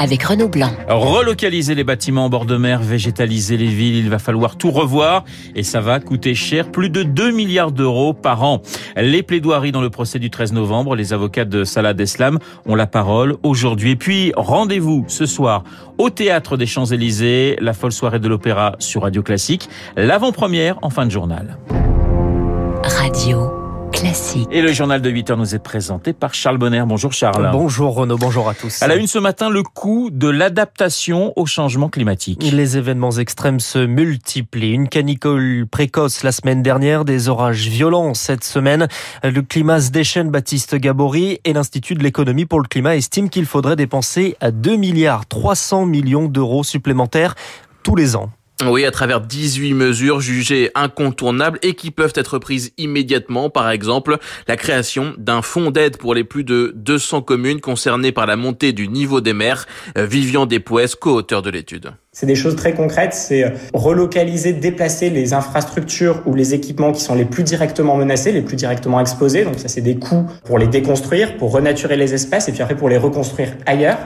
avec Renaud Blanc. Relocaliser les bâtiments en bord de mer, végétaliser les villes, il va falloir tout revoir et ça va coûter cher, plus de 2 milliards d'euros par an. Les plaidoiries dans le procès du 13 novembre, les avocats de Salah Deslam ont la parole aujourd'hui. Et puis, rendez-vous ce soir au Théâtre des Champs-Élysées, la folle soirée de l'opéra sur Radio Classique, l'avant-première en fin de journal. Radio Classique. Et le journal de 8 heures nous est présenté par Charles Bonner. Bonjour Charles. Bonjour Renaud, bonjour à tous. À la une ce matin, le coût de l'adaptation au changement climatique. Les événements extrêmes se multiplient. Une canicule précoce la semaine dernière, des orages violents cette semaine. Le climat se déchaîne, Baptiste Gabory et l'Institut de l'économie pour le climat estime qu'il faudrait dépenser 2 milliards 300 millions d'euros supplémentaires tous les ans. Oui, à travers 18 mesures jugées incontournables et qui peuvent être prises immédiatement. Par exemple, la création d'un fonds d'aide pour les plus de 200 communes concernées par la montée du niveau des mers. Euh, Vivian Despouès, co-auteur de l'étude. C'est des choses très concrètes, c'est euh, relocaliser, déplacer les infrastructures ou les équipements qui sont les plus directement menacés, les plus directement exposés. Donc ça, c'est des coûts pour les déconstruire, pour renaturer les espèces et puis après pour les reconstruire ailleurs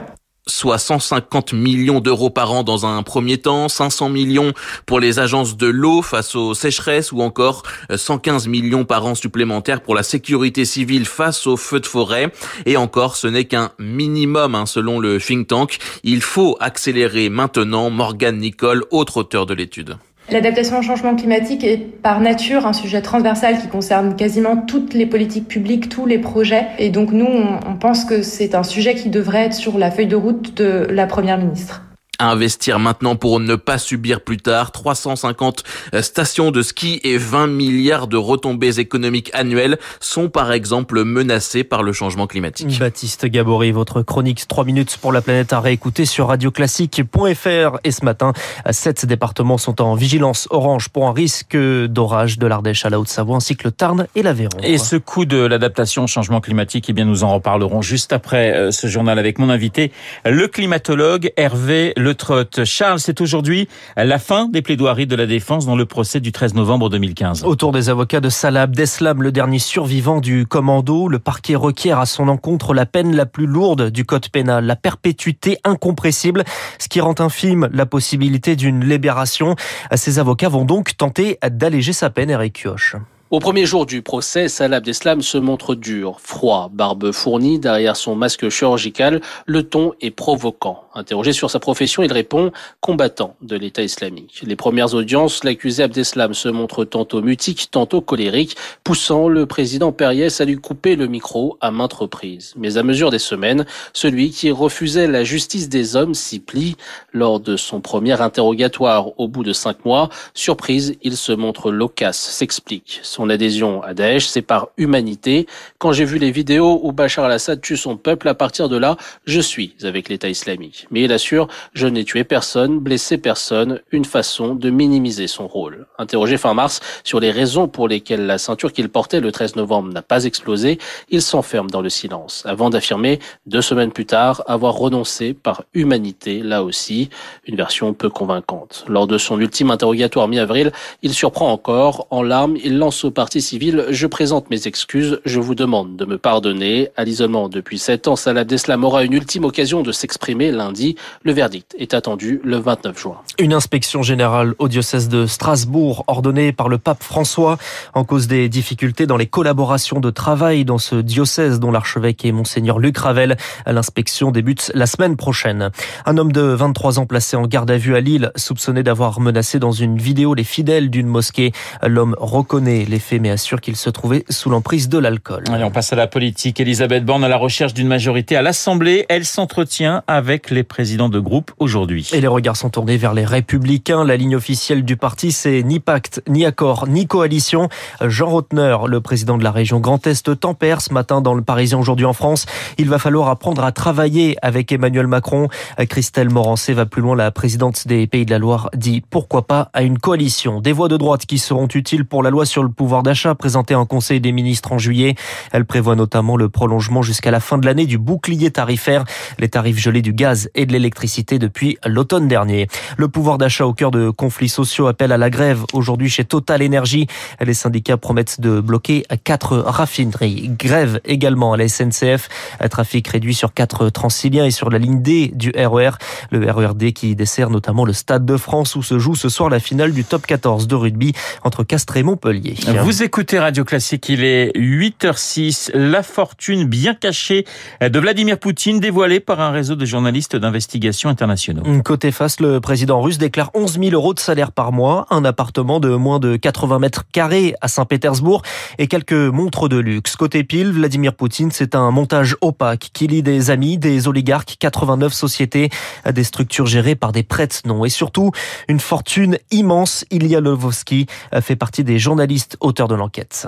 soit 150 millions d'euros par an dans un premier temps, 500 millions pour les agences de l'eau face aux sécheresses ou encore 115 millions par an supplémentaires pour la sécurité civile face aux feux de forêt. Et encore, ce n'est qu'un minimum hein, selon le think tank. Il faut accélérer maintenant. Morgane Nicole, autre auteur de l'étude. L'adaptation au changement climatique est par nature un sujet transversal qui concerne quasiment toutes les politiques publiques, tous les projets. Et donc nous, on, pense que c'est un sujet qui devrait être sur la feuille de route de la Première ministre. Investir maintenant pour ne pas subir plus tard 350 stations de ski et 20 milliards de retombées économiques annuelles sont par exemple menacées par le changement climatique. Baptiste Gabory, votre chronique 3 minutes pour la planète à réécouter sur radioclassique.fr et ce matin, sept départements sont en vigilance orange pour un risque d'orage de l'Ardèche à la Haute-Savoie ainsi que le Tarn et l'Aveyron. Et ce coup de l'adaptation au changement climatique, eh bien nous en reparlerons juste après euh, ce journal avec mon invité, le climatologue Hervé le Trotte. Charles, c'est aujourd'hui la fin des plaidoiries de la défense dans le procès du 13 novembre 2015. Autour des avocats de Salah Abdeslam, le dernier survivant du commando, le parquet requiert à son encontre la peine la plus lourde du code pénal, la perpétuité incompressible, ce qui rend infime la possibilité d'une libération. Ces avocats vont donc tenter d'alléger sa peine, Eric Kioch. Au premier jour du procès, Salah Abdeslam se montre dur, froid, barbe fournie derrière son masque chirurgical, le ton est provoquant. Interrogé sur sa profession, il répond combattant de l'État islamique. Les premières audiences, l'accusé Abdeslam se montre tantôt mutique, tantôt colérique, poussant le président Periès à lui couper le micro à maintes reprises. Mais à mesure des semaines, celui qui refusait la justice des hommes s'y plie. Lors de son premier interrogatoire au bout de cinq mois, surprise, il se montre loquace, s'explique. Adhésion à Daesh, c'est par humanité. Quand j'ai vu les vidéos où Bachar al-Assad tue son peuple, à partir de là, je suis avec l'État islamique. Mais il assure, je n'ai tué personne, blessé personne, une façon de minimiser son rôle. Interrogé fin mars sur les raisons pour lesquelles la ceinture qu'il portait le 13 novembre n'a pas explosé, il s'enferme dans le silence, avant d'affirmer, deux semaines plus tard, avoir renoncé par humanité, là aussi, une version peu convaincante. Lors de son ultime interrogatoire mi-avril, il surprend encore, en larmes, il lance au parti civil, je présente mes excuses, je vous demande de me pardonner. À l'isolement depuis sept ans, Salah Deslam aura une ultime occasion de s'exprimer lundi. Le verdict est attendu le 29 juin. Une inspection générale au diocèse de Strasbourg ordonnée par le pape François en cause des difficultés dans les collaborations de travail dans ce diocèse dont l'archevêque est monseigneur Luc Ravel. L'inspection débute la semaine prochaine. Un homme de 23 ans placé en garde à vue à Lille, soupçonné d'avoir menacé dans une vidéo les fidèles d'une mosquée. L'homme reconnaît les faits mais assure qu'il se trouvait sous l'emprise de l'alcool. Allez, on passe à la politique. Elisabeth Borne à la recherche d'une majorité à l'Assemblée. Elle s'entretient avec les présidents de groupe aujourd'hui. Et les regards sont tournés vers les Républicains. La ligne officielle du parti, c'est ni pacte, ni accord, ni coalition. Jean Rotner, le président de la région Grand Est, tempère ce matin dans le Parisien aujourd'hui en France. Il va falloir apprendre à travailler avec Emmanuel Macron. Christelle Morancé va plus loin. La présidente des Pays de la Loire dit pourquoi pas à une coalition. Des voix de droite qui seront utiles pour la loi sur le pouvoir pouvoir d'achat présentée en Conseil des ministres en juillet. Elle prévoit notamment le prolongement jusqu'à la fin de l'année du bouclier tarifaire, les tarifs gelés du gaz et de l'électricité depuis l'automne dernier. Le pouvoir d'achat au cœur de conflits sociaux appelle à la grève aujourd'hui chez Total Energy. Les syndicats promettent de bloquer quatre raffineries. Grève également à la SNCF. Trafic réduit sur quatre transiliens et sur la ligne D du RER. E le RERD qui dessert notamment le Stade de France où se joue ce soir la finale du top 14 de rugby entre Castres et Montpellier. Vous écoutez Radio Classique, il est 8h06. La fortune bien cachée de Vladimir Poutine dévoilée par un réseau de journalistes d'investigation internationaux. Côté face, le président russe déclare 11 000 euros de salaire par mois, un appartement de moins de 80 mètres carrés à Saint-Pétersbourg et quelques montres de luxe. Côté pile, Vladimir Poutine, c'est un montage opaque qui lie des amis, des oligarques, 89 sociétés, des structures gérées par des prêtres non et surtout une fortune immense. Ilya Lovovsky fait partie des journalistes auteurs de l'enquête.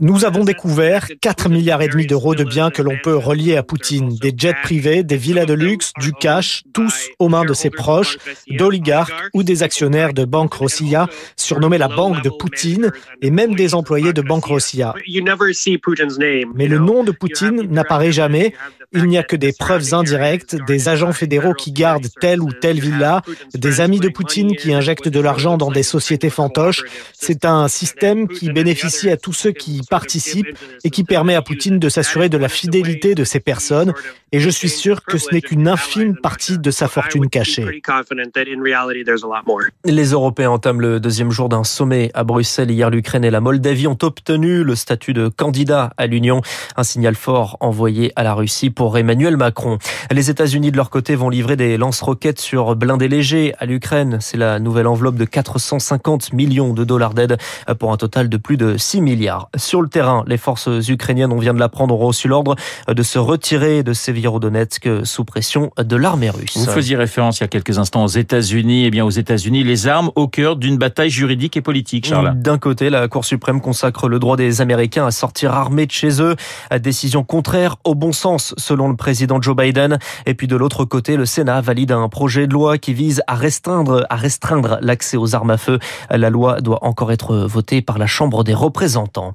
Nous avons découvert 4 milliards et demi d'euros de biens que l'on peut relier à Poutine, des jets privés, des villas de luxe, du cash, tous aux mains de ses proches, d'oligarques ou des actionnaires de Banque Rossiya, surnommée la banque de Poutine, et même des employés de Banque Rossiya. Mais le nom de Poutine n'apparaît jamais. Il n'y a que des preuves indirectes, des agents fédéraux qui gardent telle ou telle villa, des amis de Poutine qui injectent de l'argent dans des sociétés C'est un système qui bénéficie à tous ceux qui y participent et qui permet à Poutine de s'assurer de la fidélité de ces personnes. Et je suis sûr que ce n'est qu'une infime partie de sa fortune cachée. Les Européens entament le deuxième jour d'un sommet à Bruxelles. Hier, l'Ukraine et la Moldavie ont obtenu le statut de candidat à l'Union. Un signal fort envoyé à la Russie pour Emmanuel Macron. Les États-Unis, de leur côté, vont livrer des lance-roquettes sur blindés légers à l'Ukraine. C'est la nouvelle enveloppe de 450 millions de dollars d'aide pour un total de plus de 6 milliards. Sur le terrain, les forces ukrainiennes, on vient de l'apprendre, ont reçu l'ordre de se retirer de Sévierodonetsk sous pression de l'armée russe. Vous faisiez référence il y a quelques instants aux États-Unis. Eh bien, aux États-Unis, les armes au cœur d'une bataille juridique et politique, Charles. D'un côté, la Cour suprême consacre le droit des Américains à sortir armés de chez eux, à décision contraire au bon sens, selon le président Joe Biden. Et puis de l'autre côté, le Sénat valide un projet de loi qui vise à restreindre, à restreindre l'accès aux armes à feu. La loi doit encore être votée par la Chambre des représentants.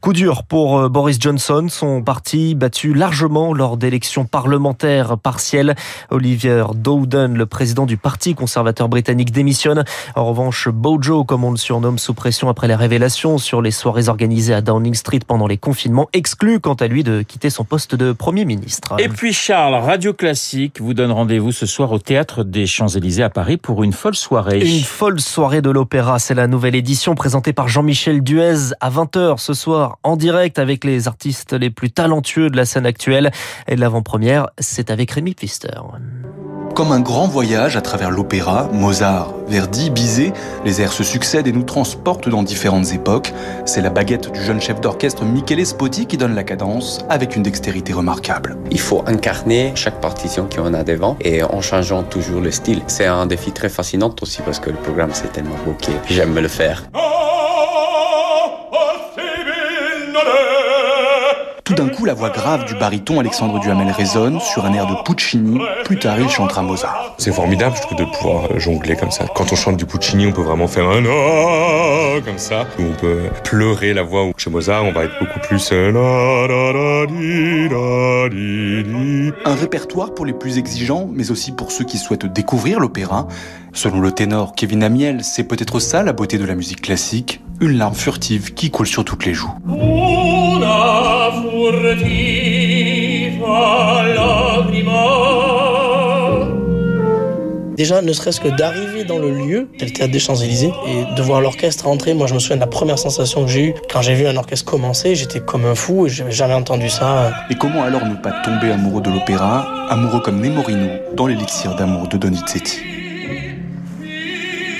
Coup dur pour euh, Boris Johnson, son parti battu largement lors d'élections parlementaires partielles. Olivier Dowden, le président du parti conservateur britannique, démissionne. En revanche, Bojo, comme on le surnomme, sous pression après les révélations sur les soirées organisées à Downing Street pendant les confinements, exclut quant à lui de quitter son poste de Premier ministre. Et puis Charles, Radio Classique vous donne rendez-vous ce soir au Théâtre des Champs-Élysées à Paris pour une folle soirée. Une folle soirée de l'opéra, c'est la nouvelle édition présentée par Jean-Michel Duez à 20h ce soir en direct avec les artistes les plus talentueux de la scène actuelle. Et l'avant-première, c'est avec Rémi Pfister. Comme un grand voyage à travers l'opéra, Mozart, Verdi, Bizet, les airs se succèdent et nous transportent dans différentes époques. C'est la baguette du jeune chef d'orchestre Michele Spotti qui donne la cadence avec une dextérité remarquable. Il faut incarner chaque partition qu'on a devant et en changeant toujours le style. C'est un défi très fascinant aussi parce que le programme c'est tellement beau que j'aime le faire. Tout d'un coup, la voix grave du baryton Alexandre Duhamel résonne sur un air de Puccini. Plus tard, il chantera Mozart. C'est formidable, je trouve, de pouvoir jongler comme ça. Quand on chante du Puccini, on peut vraiment faire un ah comme ça. On peut pleurer la voix. Chez Mozart, on va être beaucoup plus. Un répertoire pour les plus exigeants, mais aussi pour ceux qui souhaitent découvrir l'opéra. Selon le ténor Kevin Amiel, c'est peut-être ça la beauté de la musique classique, une larme furtive qui coule sur toutes les joues. Déjà, ne serait-ce que d'arriver dans le lieu, le théâtre des Champs-Élysées, et de voir l'orchestre entrer, moi je me souviens de la première sensation que j'ai eue. Quand j'ai vu un orchestre commencer, j'étais comme un fou et j'avais jamais entendu ça. Et comment alors ne pas tomber amoureux de l'opéra, amoureux comme Nemorino dans l'élixir d'amour de Donizetti?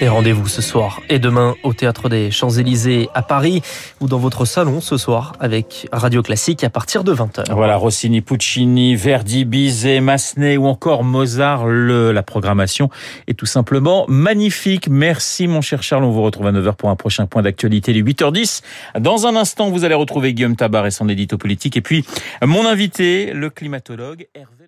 Rendez-vous ce soir et demain au Théâtre des Champs-Élysées à Paris ou dans votre salon ce soir avec Radio Classique à partir de 20h. Voilà, Rossini, Puccini, Verdi, Bizet, Massenet ou encore Mozart. Le, la programmation est tout simplement magnifique. Merci mon cher Charles. On vous retrouve à 9h pour un prochain point d'actualité, les 8h10. Dans un instant, vous allez retrouver Guillaume Tabar et son édito politique. Et puis, mon invité, le climatologue Hervé